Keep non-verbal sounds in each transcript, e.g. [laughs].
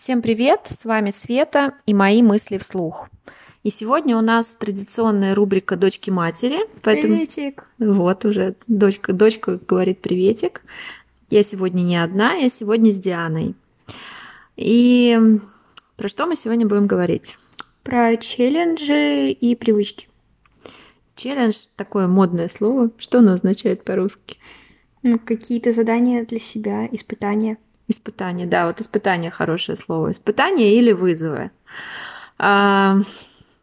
Всем привет, с вами Света и мои мысли вслух. И сегодня у нас традиционная рубрика «Дочки матери». Поэтому... Приветик. Вот уже дочка, дочка говорит приветик. Я сегодня не одна, я сегодня с Дианой. И про что мы сегодня будем говорить? Про челленджи и привычки. Челлендж – такое модное слово. Что оно означает по-русски? Ну, какие-то задания для себя, испытания. Испытания, да, вот испытание хорошее слово. Испытания или вызовы. А,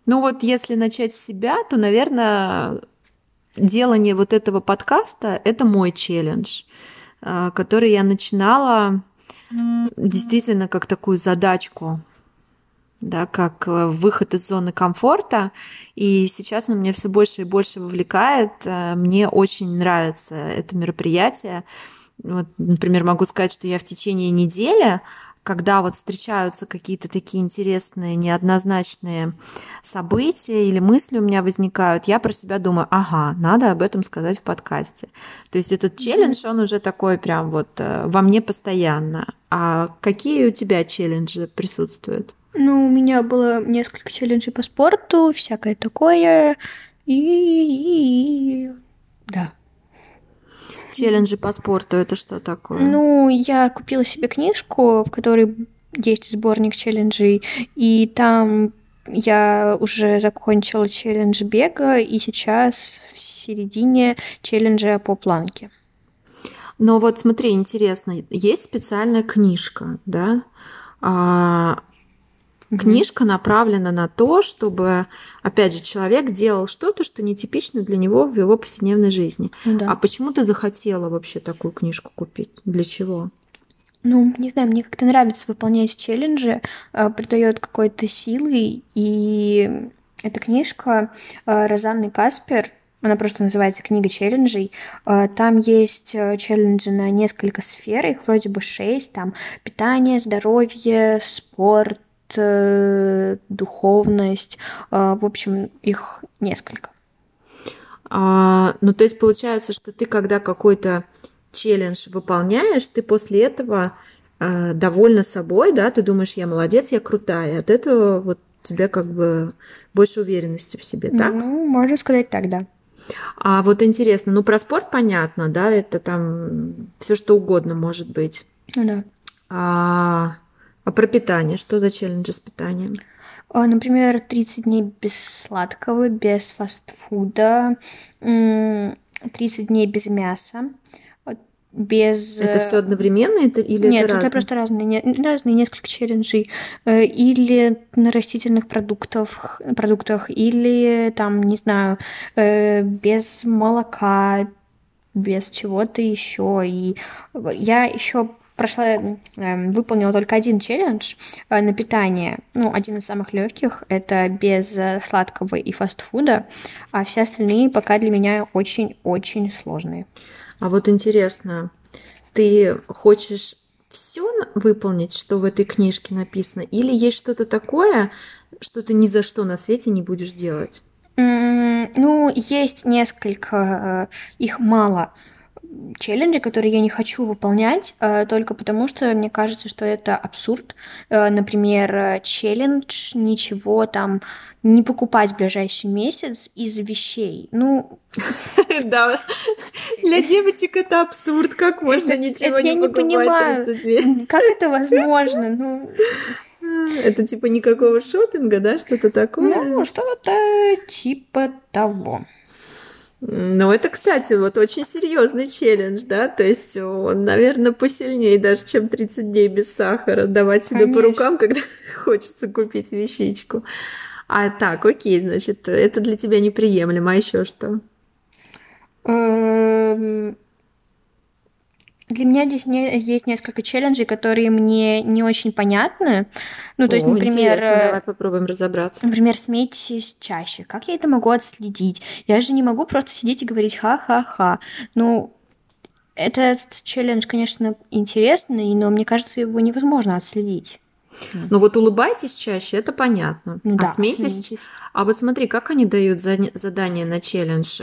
ну вот если начать с себя, то, наверное, делание вот этого подкаста – это мой челлендж, а, который я начинала действительно как такую задачку, да, как э, выход из зоны комфорта. И сейчас он меня все больше и больше вовлекает. Э, мне очень нравится это мероприятие. Вот, например, могу сказать, что я в течение недели, когда вот встречаются какие-то такие интересные, неоднозначные события или мысли у меня возникают, я про себя думаю, ага, надо об этом сказать в подкасте. То есть этот челлендж, он уже такой прям вот э, во мне постоянно. А какие у тебя челленджи присутствуют? Ну, у меня было несколько челленджей по спорту, всякое такое. И... Да. Челленджи по спорту это что такое? Ну, я купила себе книжку, в которой есть сборник челленджей, и там я уже закончила челлендж бега, и сейчас в середине челленджа по планке. Но вот смотри, интересно, есть специальная книжка, да? Книжка направлена на то, чтобы, опять же, человек делал что-то, что нетипично для него в его повседневной жизни. Ну да. А почему ты захотела вообще такую книжку купить? Для чего? Ну, не знаю, мне как-то нравится выполнять челленджи, а, придает какой-то силы, и эта книжка а, Розанны Каспер, она просто называется «Книга челленджей». А, там есть челленджи на несколько сфер, их вроде бы шесть, там питание, здоровье, спорт, духовность, э, в общем, их несколько. А, ну, то есть получается, что ты, когда какой-то челлендж выполняешь, ты после этого э, довольна собой, да, ты думаешь, я молодец, я крутая, от этого вот у тебя как бы больше уверенности в себе, так? Ну, можно сказать так, да. А вот интересно, ну про спорт понятно, да, это там все что угодно может быть. Ну да. А, а про питание? Что за челленджи с питанием? А, например, 30 дней без сладкого, без фастфуда, 30 дней без мяса, без... Это все одновременно это, или Нет, это, это разные? просто разные, разные несколько челленджей. Э, или на растительных продуктах, продуктах, или там, не знаю, э, без молока, без чего-то еще. И я еще прошла, э, выполнила только один челлендж э, на питание. Ну, один из самых легких. Это без э, сладкого и фастфуда. А все остальные пока для меня очень-очень сложные. А вот интересно, ты хочешь все выполнить, что в этой книжке написано, или есть что-то такое, что ты ни за что на свете не будешь делать? Ну, есть несколько, их мало челленджи, которые я не хочу выполнять, э, только потому что мне кажется, что это абсурд. Э, например, челлендж ничего там не покупать в ближайший месяц из вещей. Ну, [laughs] да, для девочек это абсурд. Как можно ничего не покупать? Я не понимаю, как это возможно? Ну, [laughs] это типа никакого шопинга, да, что-то такое? Ну, что-то типа того. Ну, это, кстати, вот очень серьезный челлендж, да, то есть он, наверное, посильнее даже, чем 30 дней без сахара, давать себе Конечно. по рукам, когда [laughs] хочется купить вещичку. А так, окей, значит, это для тебя неприемлемо, а еще что? Эм, для меня здесь не, есть несколько челленджей, которые мне не очень понятны. Ну, то О, есть, например... Давай попробуем разобраться. Например, смейтесь чаще. Как я это могу отследить? Я же не могу просто сидеть и говорить ха-ха-ха. Ну, этот челлендж, конечно, интересный, но мне кажется, его невозможно отследить. Ну вот улыбайтесь чаще, это понятно. Ну, а да, смейтесь. смейтесь. А вот смотри, как они дают задание на челлендж?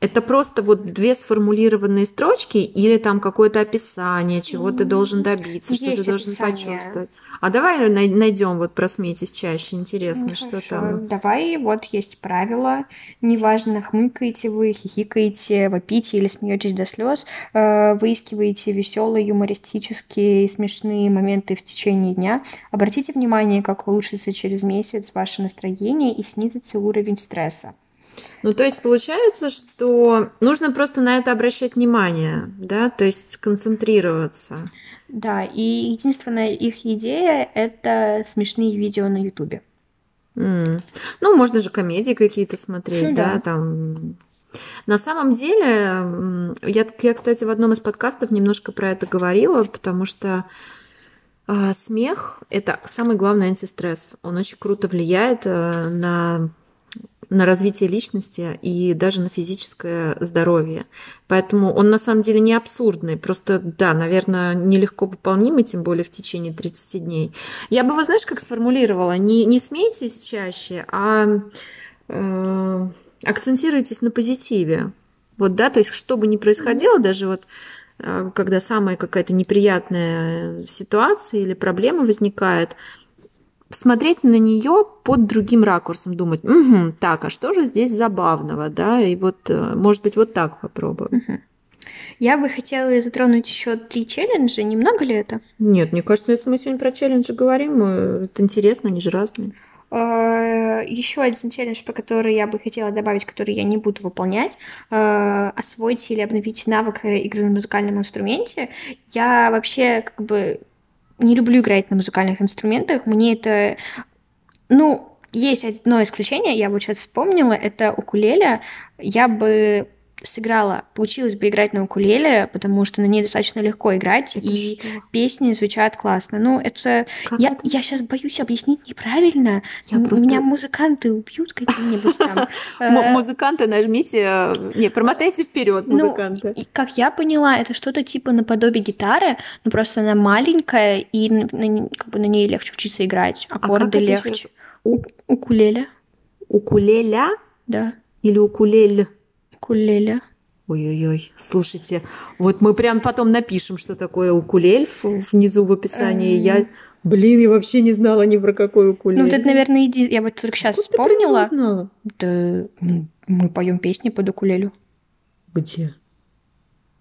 Это просто вот две сформулированные строчки или там какое-то описание, чего ты должен добиться, что ты должен почувствовать. А давай найдем вот просметись чаще, интересно, ну, что хорошо. там. Давай, вот есть правило, неважно, хмыкаете вы, хихикаете, вопите или смеетесь до слез, э, выискиваете веселые, юмористические, смешные моменты в течение дня. Обратите внимание, как улучшится через месяц ваше настроение и снизится уровень стресса. Ну, то есть получается, что нужно просто на это обращать внимание, да, то есть концентрироваться. Да, и единственная их идея — это смешные видео на Ютубе. Mm. Ну, можно же комедии какие-то смотреть, ну, да. да, там. На самом деле, я, я, кстати, в одном из подкастов немножко про это говорила, потому что э, смех — это самый главный антистресс. Он очень круто влияет э, на на развитие личности и даже на физическое здоровье. Поэтому он на самом деле не абсурдный, просто, да, наверное, нелегко выполнимый, тем более в течение 30 дней. Я бы его, знаешь, как сформулировала? Не, не смейтесь чаще, а э, акцентируйтесь на позитиве. Вот, да, то есть, что бы ни происходило, даже вот э, когда самая какая-то неприятная ситуация или проблема возникает, смотреть на нее под другим ракурсом, думать, угу, так, а что же здесь забавного, да, и вот, э, может быть, вот так попробую. Угу. Я бы хотела затронуть еще три челленджа. Немного ли это? Нет, мне кажется, если мы сегодня про челленджи говорим, э, это интересно, они же разные. Э, еще один челлендж, про который я бы хотела добавить, который я не буду выполнять, освоить или обновить навык игры на музыкальном инструменте. Я вообще как бы не люблю играть на музыкальных инструментах. Мне это, ну, есть одно исключение, я вот сейчас вспомнила, это укулеле. Я бы сыграла, получилось бы играть на укулеле, потому что на ней достаточно легко играть, это и что? песни звучат классно. Ну, это... я, это? я сейчас боюсь объяснить неправильно. Я просто... Меня музыканты убьют какие-нибудь там. [laughs] Э, музыканты нажмите... Э, не, промотайте вперед ну, музыканты. как я поняла, это что-то типа наподобие гитары, но просто она маленькая, и как бы на ней легче учиться играть. А Аккорды легче. Укулеле. Укулеля? Да. Или укулель? Укулеле. Ой-ой-ой, слушайте, вот мы прям потом напишем, что такое укулель внизу в описании. Я, блин, я вообще не знала ни про какой укулель. Ну, вот это, наверное, иди... я вот только сейчас Откуда вспомнила. Ты знала? Да, мы поем песни под укулелю. Где?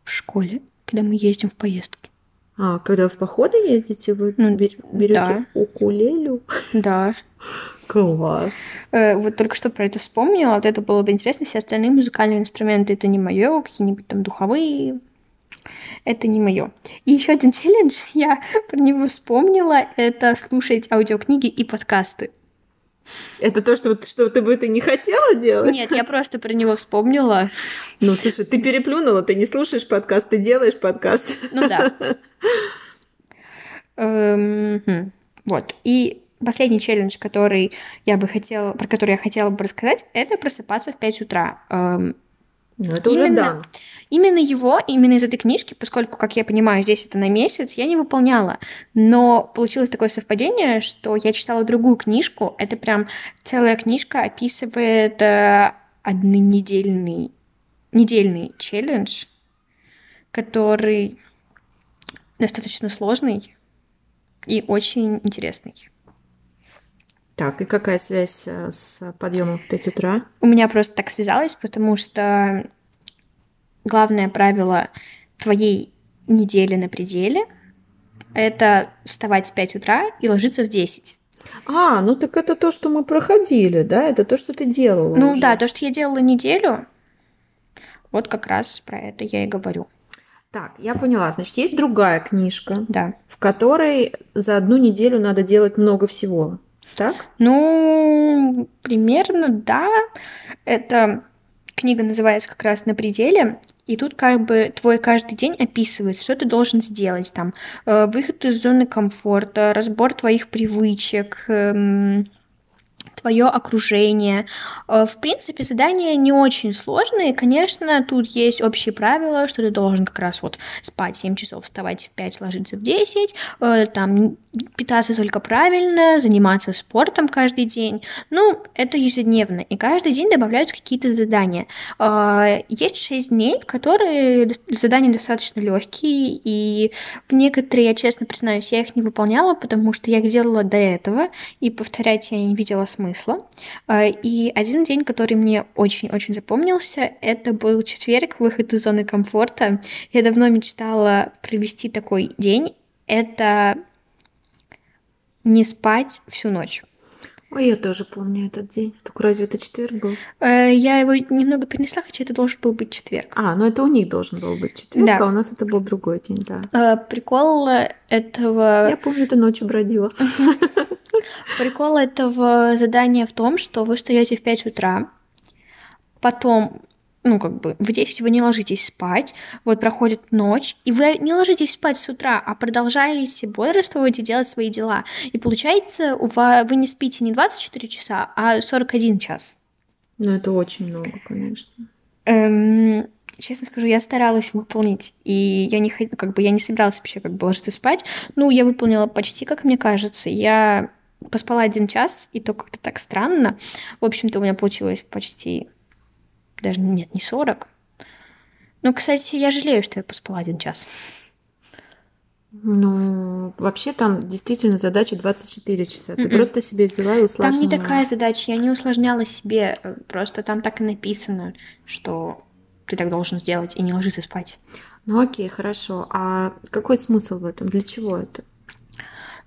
В школе, когда мы ездим в поездки. А, когда в походы ездите, вы ну, берете да. укулелю? Да. Класс. Э, вот только что про это вспомнила. Вот это было бы интересно. Все остальные музыкальные инструменты это не мое, какие-нибудь там духовые. Это не мое. И еще один челлендж, [laughs] я про него вспомнила, это слушать аудиокниги и подкасты. Это то, что, что ты бы это не хотела делать? Нет, я просто про него вспомнила. Ну, слушай, ты переплюнула, ты не слушаешь подкаст, ты делаешь подкаст. Ну да. [laughs] Эм, хм. Вот. И последний челлендж, который я бы хотела, про который я хотела бы рассказать, это просыпаться в 5 утра. Эм, ну, это именно, уже дан. Именно его, именно из этой книжки, поскольку, как я понимаю, здесь это на месяц, я не выполняла. Но получилось такое совпадение, что я читала другую книжку. Это прям целая книжка описывает э, однонедельный недельный челлендж, который достаточно сложный и очень интересный. Так, и какая связь э, с подъемом в 5 утра? У меня просто так связалось, потому что главное правило твоей недели на пределе — это вставать в 5 утра и ложиться в 10. А, ну так это то, что мы проходили, да? Это то, что ты делала Ну уже. да, то, что я делала неделю, вот как раз про это я и говорю. Так, я поняла. Значит, есть другая книжка, да. в которой за одну неделю надо делать много всего. Так? Ну, примерно, да. Эта книга называется как раз «На пределе», и тут как бы твой каждый день описывает, что ты должен сделать там. Э, выход из зоны комфорта, разбор твоих привычек, эм, твое окружение. Э, в принципе, задания не очень сложные. Конечно, тут есть общие правила, что ты должен как раз вот спать 7 часов, вставать в 5, ложиться в 10, э, там питаться только правильно, заниматься спортом каждый день. Ну, это ежедневно, и каждый день добавляются какие-то задания. А, есть шесть дней, которые задания достаточно легкие, и в некоторые, я честно признаюсь, я их не выполняла, потому что я их делала до этого, и повторять я не видела смысла. А, и один день, который мне очень-очень запомнился, это был четверг, выход из зоны комфорта. Я давно мечтала провести такой день. Это не спать всю ночь. Ой, я тоже помню этот день. Только разве это четверг был? Э, я его немного перенесла, хотя это должен был быть четверг. А, ну это у них должен был быть четверг, да. а у нас это был другой день, да. Э, прикол этого... Я помню, ты ночью бродила. [laughs] Прикол этого задания в том, что вы встаете в 5 утра, потом ну, как бы, в 10 вы не ложитесь спать, вот проходит ночь, и вы не ложитесь спать с утра, а продолжаете бодрствовать и делать свои дела. И получается, у вас, вы не спите не 24 часа, а 41 час. Ну, это очень много, конечно. Эм, честно скажу, я старалась выполнить, и я не, как бы, я не собиралась вообще как бы ложиться спать. Ну, я выполнила почти, как мне кажется. Я поспала один час, и то как-то так странно. В общем-то, у меня получилось почти даже нет, не 40. Ну, кстати, я жалею, что я поспала один час. Ну, вообще там действительно задача 24 часа. Ты Mm-mm. Просто себе взяла и усложнила. Там не такая задача, я не усложняла себе. Просто там так и написано, что ты так должен сделать и не ложиться спать. Ну окей, хорошо. А какой смысл в этом? Для чего это?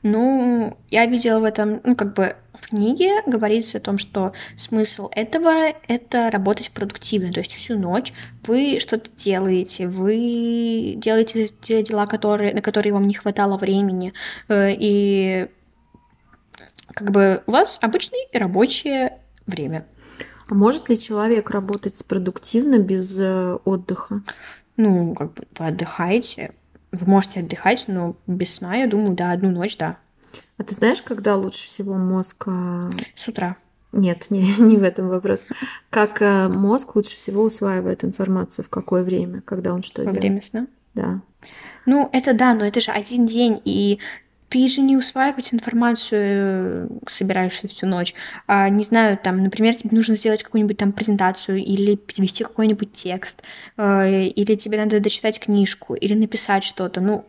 Ну, я видела в этом, ну, как бы в книге говорится о том, что смысл этого — это работать продуктивно, то есть всю ночь вы что-то делаете, вы делаете те дела, которые, на которые вам не хватало времени, э, и как бы у вас обычное рабочее время. А может ли человек работать продуктивно без э, отдыха? Ну, как бы вы отдыхаете, вы можете отдыхать, но без сна, я думаю, да, одну ночь, да. А ты знаешь, когда лучше всего мозг... А, С утра. Нет, не, [laughs] не в этом вопрос. Как э, мозг лучше всего усваивает информацию, в какое время, когда он что Во делает? время сна? Да. Ну, это да, но это же один день, и ты же не усваивать информацию э, собираешься всю ночь. А, не знаю, там, например, тебе нужно сделать какую-нибудь там презентацию или перевести какой-нибудь текст, э, или тебе надо дочитать книжку, или написать что-то. Ну,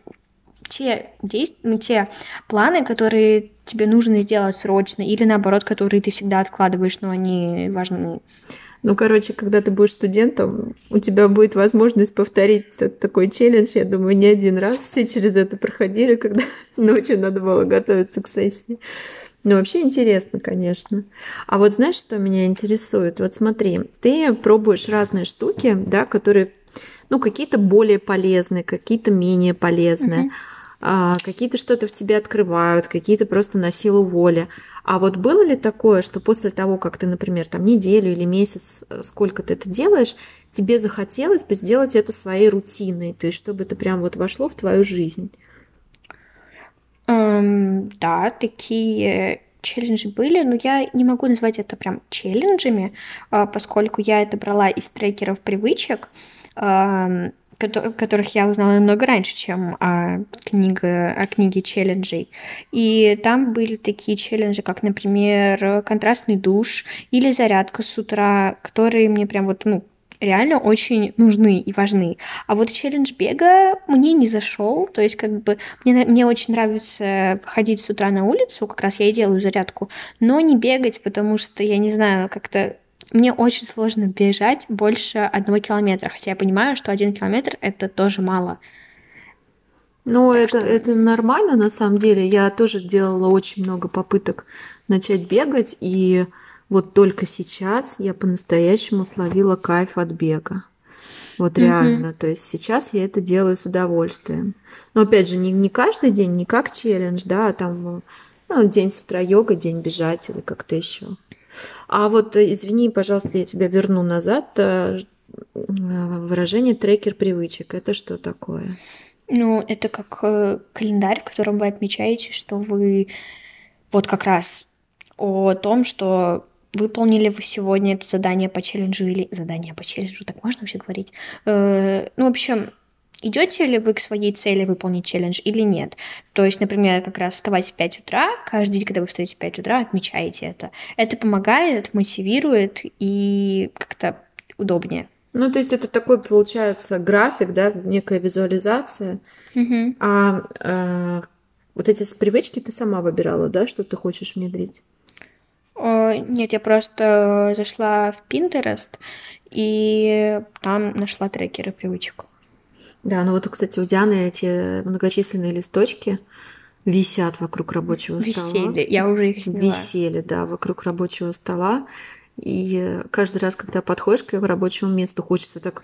те действия, ну, те планы, которые тебе нужно сделать срочно, или наоборот, которые ты всегда откладываешь, но они важны. Ну, короче, когда ты будешь студентом, у тебя будет возможность повторить такой челлендж. Я думаю, не один раз все через это проходили, когда [laughs] ночью надо было готовиться к сессии. Ну, вообще интересно, конечно. А вот знаешь, что меня интересует? Вот смотри, ты пробуешь разные штуки, да, которые, ну, какие-то более полезные, какие-то менее полезные. Uh-huh какие-то что-то в тебе открывают, какие-то просто на силу воли. А вот было ли такое, что после того, как ты, например, там неделю или месяц, э, сколько ты это делаешь, тебе захотелось бы сделать это своей рутиной, то есть чтобы это прям вот вошло в твою жизнь? Um, да, такие челленджи были, но я не могу назвать это прям челленджами, а, поскольку я это брала из трекеров привычек которых я узнала намного раньше, чем о, книге, о книге челленджей. И там были такие челленджи, как, например, контрастный душ или зарядка с утра, которые мне прям вот, ну, реально очень нужны и важны. А вот челлендж бега мне не зашел. То есть, как бы, мне, мне очень нравится ходить с утра на улицу, как раз я и делаю зарядку, но не бегать, потому что, я не знаю, как-то мне очень сложно бежать больше одного километра, хотя я понимаю, что один километр это тоже мало. Ну, это, что... это нормально на самом деле. Я тоже делала очень много попыток начать бегать, и вот только сейчас я по-настоящему словила кайф от бега. Вот реально. Mm-hmm. То есть сейчас я это делаю с удовольствием. Но опять же, не, не каждый день, не как челлендж, да, а там ну, день с утра йога, день бежать или как-то еще. А вот, э, извини, пожалуйста, я тебя верну назад. Э, выражение трекер привычек. Это что такое? Ну, это как э, календарь, в котором вы отмечаете, что вы вот как раз о том, что выполнили вы сегодня это задание по челленджу или задание по челленджу, так можно вообще говорить? ну, в общем, идете ли вы к своей цели выполнить челлендж или нет. То есть, например, как раз вставать в 5 утра, каждый день, когда вы встаете в 5 утра, отмечаете это. Это помогает, мотивирует и как-то удобнее. Ну, то есть это такой, получается, график, да, некая визуализация. Угу. А, а вот эти привычки ты сама выбирала, да, что ты хочешь внедрить? О, нет, я просто зашла в Pinterest и там нашла трекеры привычек. Да, ну вот, кстати, у Дианы эти многочисленные листочки висят вокруг рабочего Висели, стола. Висели, я уже их сняла. Висели, да, вокруг рабочего стола. И каждый раз, когда подходишь к рабочему месту, хочется так,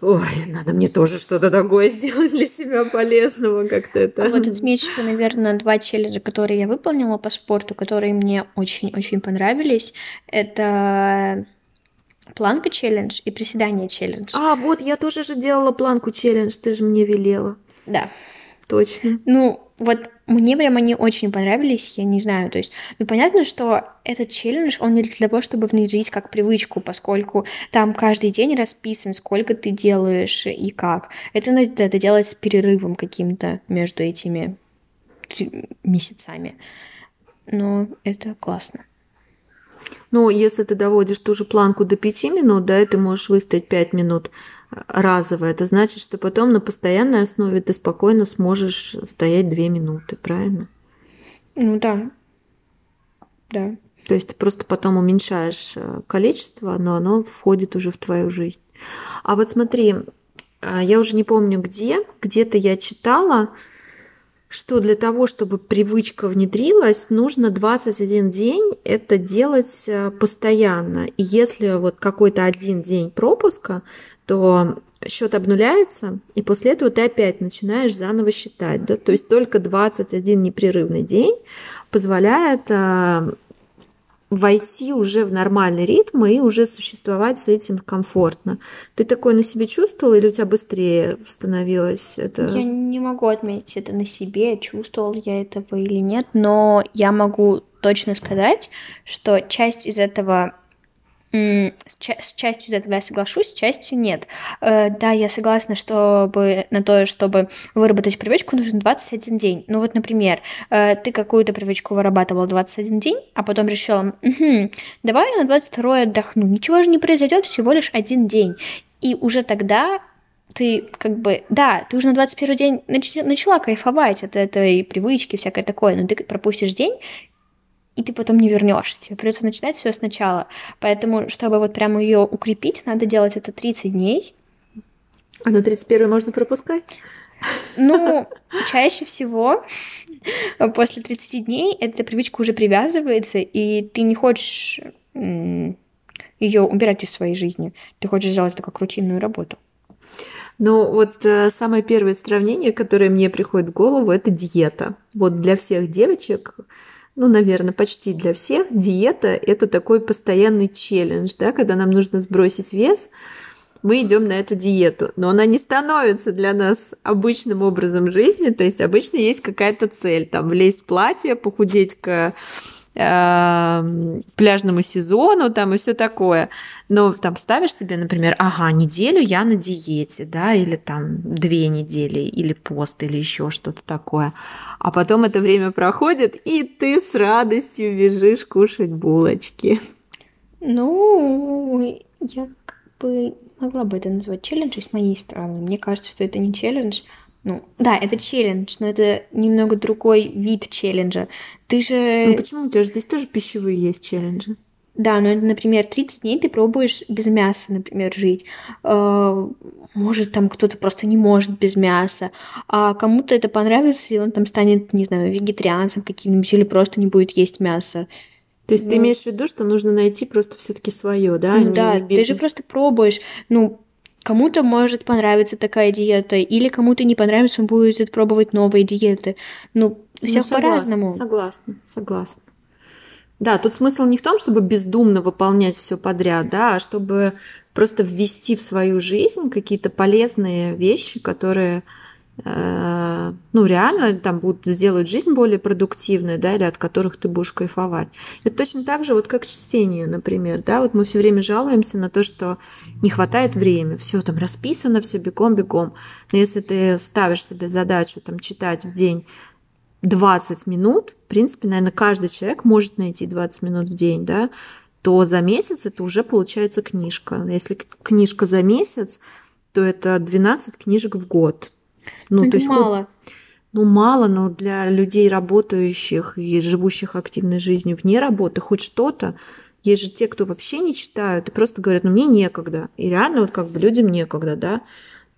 ой, надо мне тоже что-то такое сделать для себя полезного, как-то это. А вот отмечу, наверное, два челленджа, которые я выполнила по спорту, которые мне очень-очень понравились. Это планка челлендж и приседание челлендж. А, вот я тоже же делала планку челлендж, ты же мне велела. Да. Точно. Ну, вот мне прям они очень понравились, я не знаю, то есть, ну, понятно, что этот челлендж, он не для того, чтобы внедрить как привычку, поскольку там каждый день расписан, сколько ты делаешь и как. Это надо это делать с перерывом каким-то между этими месяцами. Но это классно. Ну, если ты доводишь ту же планку до 5 минут, да, и ты можешь выстоять 5 минут разово, это значит, что потом на постоянной основе ты спокойно сможешь стоять 2 минуты, правильно? Ну да. Да. То есть ты просто потом уменьшаешь э, количество, но оно входит уже в твою жизнь. А вот смотри, э, я уже не помню где, где-то я читала, что для того, чтобы привычка внедрилась, нужно 21 день это делать э, постоянно. И если вот какой-то один день пропуска, то счет обнуляется, и после этого ты опять начинаешь заново считать. Да? То есть только 21 непрерывный день позволяет э, войти уже в нормальный ритм и уже существовать с этим комфортно. Ты такое на себе чувствовала или у тебя быстрее становилось это? Я не могу отметить это на себе, чувствовал я этого или нет, но я могу точно сказать, что часть из этого с частью этого я соглашусь, с частью нет. Э, да, я согласна, чтобы на то, чтобы выработать привычку, нужен 21 день. Ну вот, например, э, ты какую-то привычку вырабатывал 21 день, а потом решила, угу, давай я на 22 отдохну. Ничего же не произойдет, всего лишь один день. И уже тогда ты как бы, да, ты уже на 21 день нач, начала кайфовать от этой привычки, всякое такое, но ты пропустишь день, и ты потом не вернешься. Тебе придется начинать все сначала. Поэтому, чтобы вот прямо ее укрепить, надо делать это 30 дней. А на 31 можно пропускать? Ну, [laughs] чаще всего после 30 дней эта привычка уже привязывается, и ты не хочешь ее убирать из своей жизни. Ты хочешь сделать это как рутинную работу. Ну, вот э, самое первое сравнение, которое мне приходит в голову, это диета. Вот для всех девочек ну, наверное, почти для всех, диета – это такой постоянный челлендж, да, когда нам нужно сбросить вес, мы идем на эту диету, но она не становится для нас обычным образом жизни, то есть обычно есть какая-то цель, там, влезть в платье, похудеть к пляжному сезону там и все такое. Но там ставишь себе, например, ага, неделю я на диете, да, или там две недели, или пост, или еще что-то такое. А потом это время проходит, и ты с радостью бежишь кушать булочки. Ну, я как бы могла бы это назвать челленджем с моей стороны. Мне кажется, что это не челлендж, ну, да, это челлендж, но это немного другой вид челленджа. Ты же... Ну почему? У тебя же здесь тоже пищевые есть челленджи. Да, но, например, 30 дней ты пробуешь без мяса, например, жить. Э, может, там кто-то просто не может без мяса. А кому-то это понравится, и он там станет, не знаю, вегетарианцем каким-нибудь или просто не будет есть мясо. То есть ну, ты имеешь в виду, что нужно найти просто все-таки свое, да? Ну, да, ты же просто пробуешь. Ну, Кому-то может понравиться такая диета, или кому-то не понравится, он будет пробовать новые диеты. Ну, все ну, по-разному. Согласна, согласна. Да, тут смысл не в том, чтобы бездумно выполнять все подряд, да, а чтобы просто ввести в свою жизнь какие-то полезные вещи, которые ну, реально там будут сделать жизнь более продуктивной, да, или от которых ты будешь кайфовать. Это точно так же, вот как чтение, например, да, вот мы все время жалуемся на то, что не хватает времени, все там расписано, все бегом-бегом. Но если ты ставишь себе задачу там читать в день 20 минут, в принципе, наверное, каждый человек может найти 20 минут в день, да, то за месяц это уже получается книжка. Если книжка за месяц, то это 12 книжек в год. Ну, ну то есть мало. Ну, мало, но для людей, работающих и живущих активной жизнью вне работы, хоть что-то. Есть же те, кто вообще не читают и просто говорят, ну, мне некогда. И реально вот как бы людям некогда, да.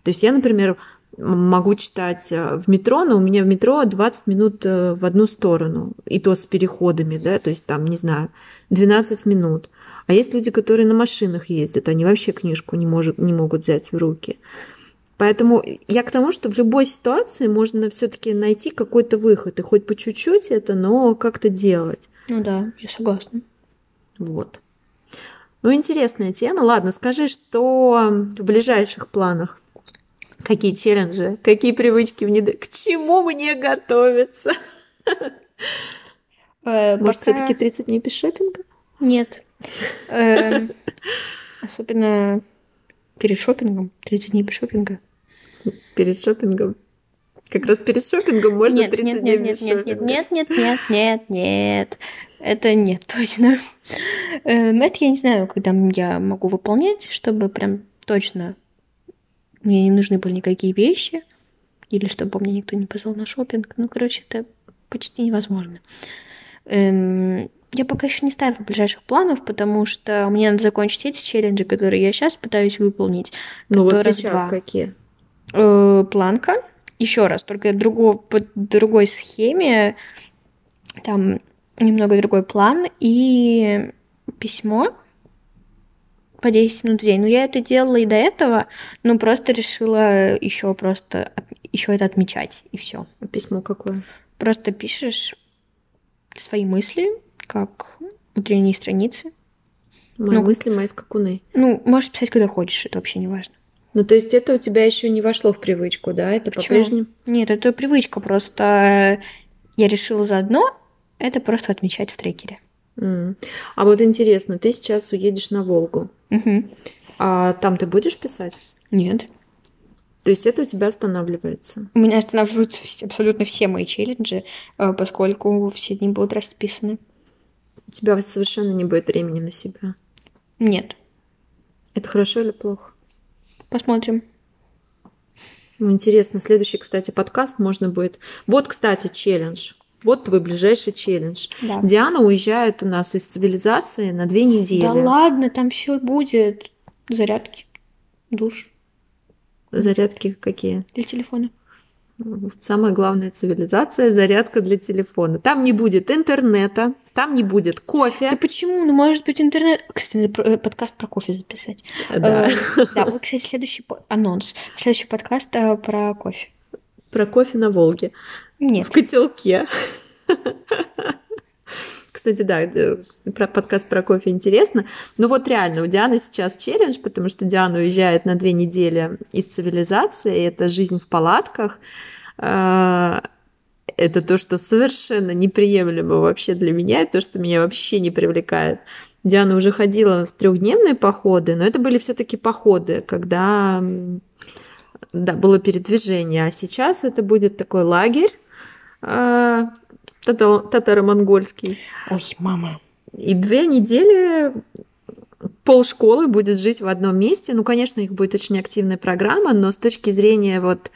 То есть я, например, могу читать э, в метро, но у меня в метро 20 минут э, в одну сторону, и то с переходами, да, то есть там, не знаю, 12 минут. А есть люди, которые на машинах ездят, они вообще книжку не, может, не могут взять в руки. Поэтому я к тому, что в любой ситуации можно все-таки найти какой-то выход, и хоть по чуть-чуть это, но как-то делать. Ну да, я согласна. Вот. Ну, интересная тема. Ладно, скажи, что в ближайших планах? Какие челленджи, какие привычки внедрять, к чему мне готовиться? [laughs] Э, Может, все-таки 30 дней без шопинга? Нет. [laughs] Эм, особенно перед шопингом. 30 дней без шопинга. Перед шопингом? Как раз перед шопингом можно нет, 30 нет, дней нет, без нет, шопинга. Нет, нет, нет, нет, нет, нет. Это нет, [laughs] точно. Эм, это я не знаю, когда я могу выполнять, чтобы прям точно мне не нужны были никакие вещи, или чтобы мне никто не позвал на шопинг. Ну, короче, это почти невозможно. Эм, я пока еще не ставила ближайших планов, потому что мне надо закончить эти челленджи, которые я сейчас пытаюсь выполнить. Ну вот сейчас два. какие? Э, планка. Еще раз, только другого, по другой схеме. Там немного другой план и письмо по 10 минут в день. Но я это делала и до этого, но просто решила еще просто еще это отмечать, и все. А письмо какое? Просто пишешь свои мысли, как утренние страницы. Мои ну, мысли, мои скакуны. Ну, можешь писать, когда хочешь, это вообще не важно. Ну, то есть это у тебя еще не вошло в привычку, да? Это по-прежнему? Нет, это привычка, просто я решила заодно это просто отмечать в трекере. Mm. А вот интересно, ты сейчас уедешь на Волгу. Угу. А там ты будешь писать? Нет. То есть это у тебя останавливается? У меня останавливаются абсолютно все мои челленджи, э, поскольку все дни будут расписаны. У тебя совершенно не будет времени на себя? Нет. Это хорошо или плохо? Посмотрим. Ну, интересно. Следующий, кстати, подкаст можно будет... Вот, кстати, челлендж. Вот твой ближайший челлендж. Да. Диана уезжает у нас из цивилизации на две недели. Да ладно, там все будет. Зарядки, душ. Зарядки какие? Для телефона. Самая главная цивилизация – зарядка для телефона. Там не будет интернета, там не будет кофе. Да почему? Ну, может быть, интернет... Кстати, э, подкаст про кофе записать. Да. Э, да, вот, кстати, следующий анонс. Следующий подкаст э, про кофе. Про кофе на Волге. Нет. В котелке. Кстати, да, э, про подкаст про кофе интересно. Но вот реально, у Дианы сейчас челлендж, потому что Диана уезжает на две недели из цивилизации, это жизнь в палатках. А, это то, что совершенно неприемлемо вообще для меня, то, что меня вообще не привлекает. Диана уже ходила в трехдневные походы, но это были все-таки походы, когда да, было передвижение, а сейчас это будет такой лагерь, а, татаро-монгольский. Ой, мама. И две недели пол школы будет жить в одном месте. Ну, конечно, их будет очень активная программа, но с точки зрения вот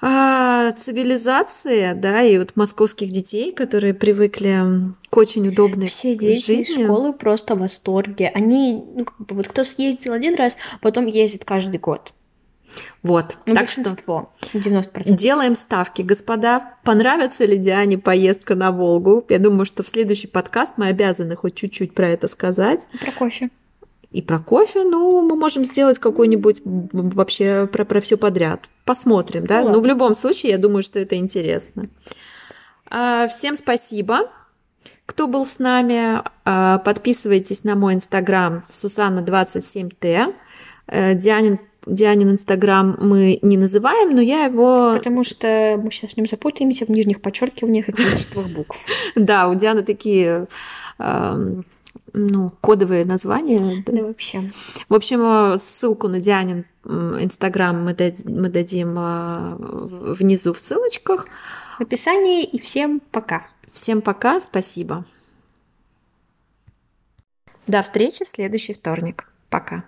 а, цивилизации, да, и вот московских детей, которые привыкли к очень удобной Все дети жизни. из школы просто в восторге. Они, ну, как бы, вот кто съездил один раз, потом ездит каждый год. Вот. Ну, так большинство. что 90%. Делаем ставки, господа. Понравится ли Диане поездка на Волгу? Я думаю, что в следующий подкаст мы обязаны хоть чуть-чуть про это сказать. Про кофе. И про кофе, ну, мы можем сделать какой-нибудь вообще про, про все подряд. Посмотрим, да? Ну, ну, в любом случае, я думаю, что это интересно. А, всем спасибо. Кто был с нами, а, подписывайтесь на мой инстаграм Сусанна27Т. Э, Дианин Дианин Инстаграм мы не называем, но я его... Потому что мы сейчас в нем запутаемся в нижних подчеркиваниях и количествах букв. [laughs] Да, у Дианы такие ну, кодовые названия. Да, вообще. В общем, ссылку на Дианин Инстаграм мы дадим, мы дадим внизу в ссылочках. В описании. И всем пока. Всем пока, спасибо. До встречи в следующий вторник. Пока.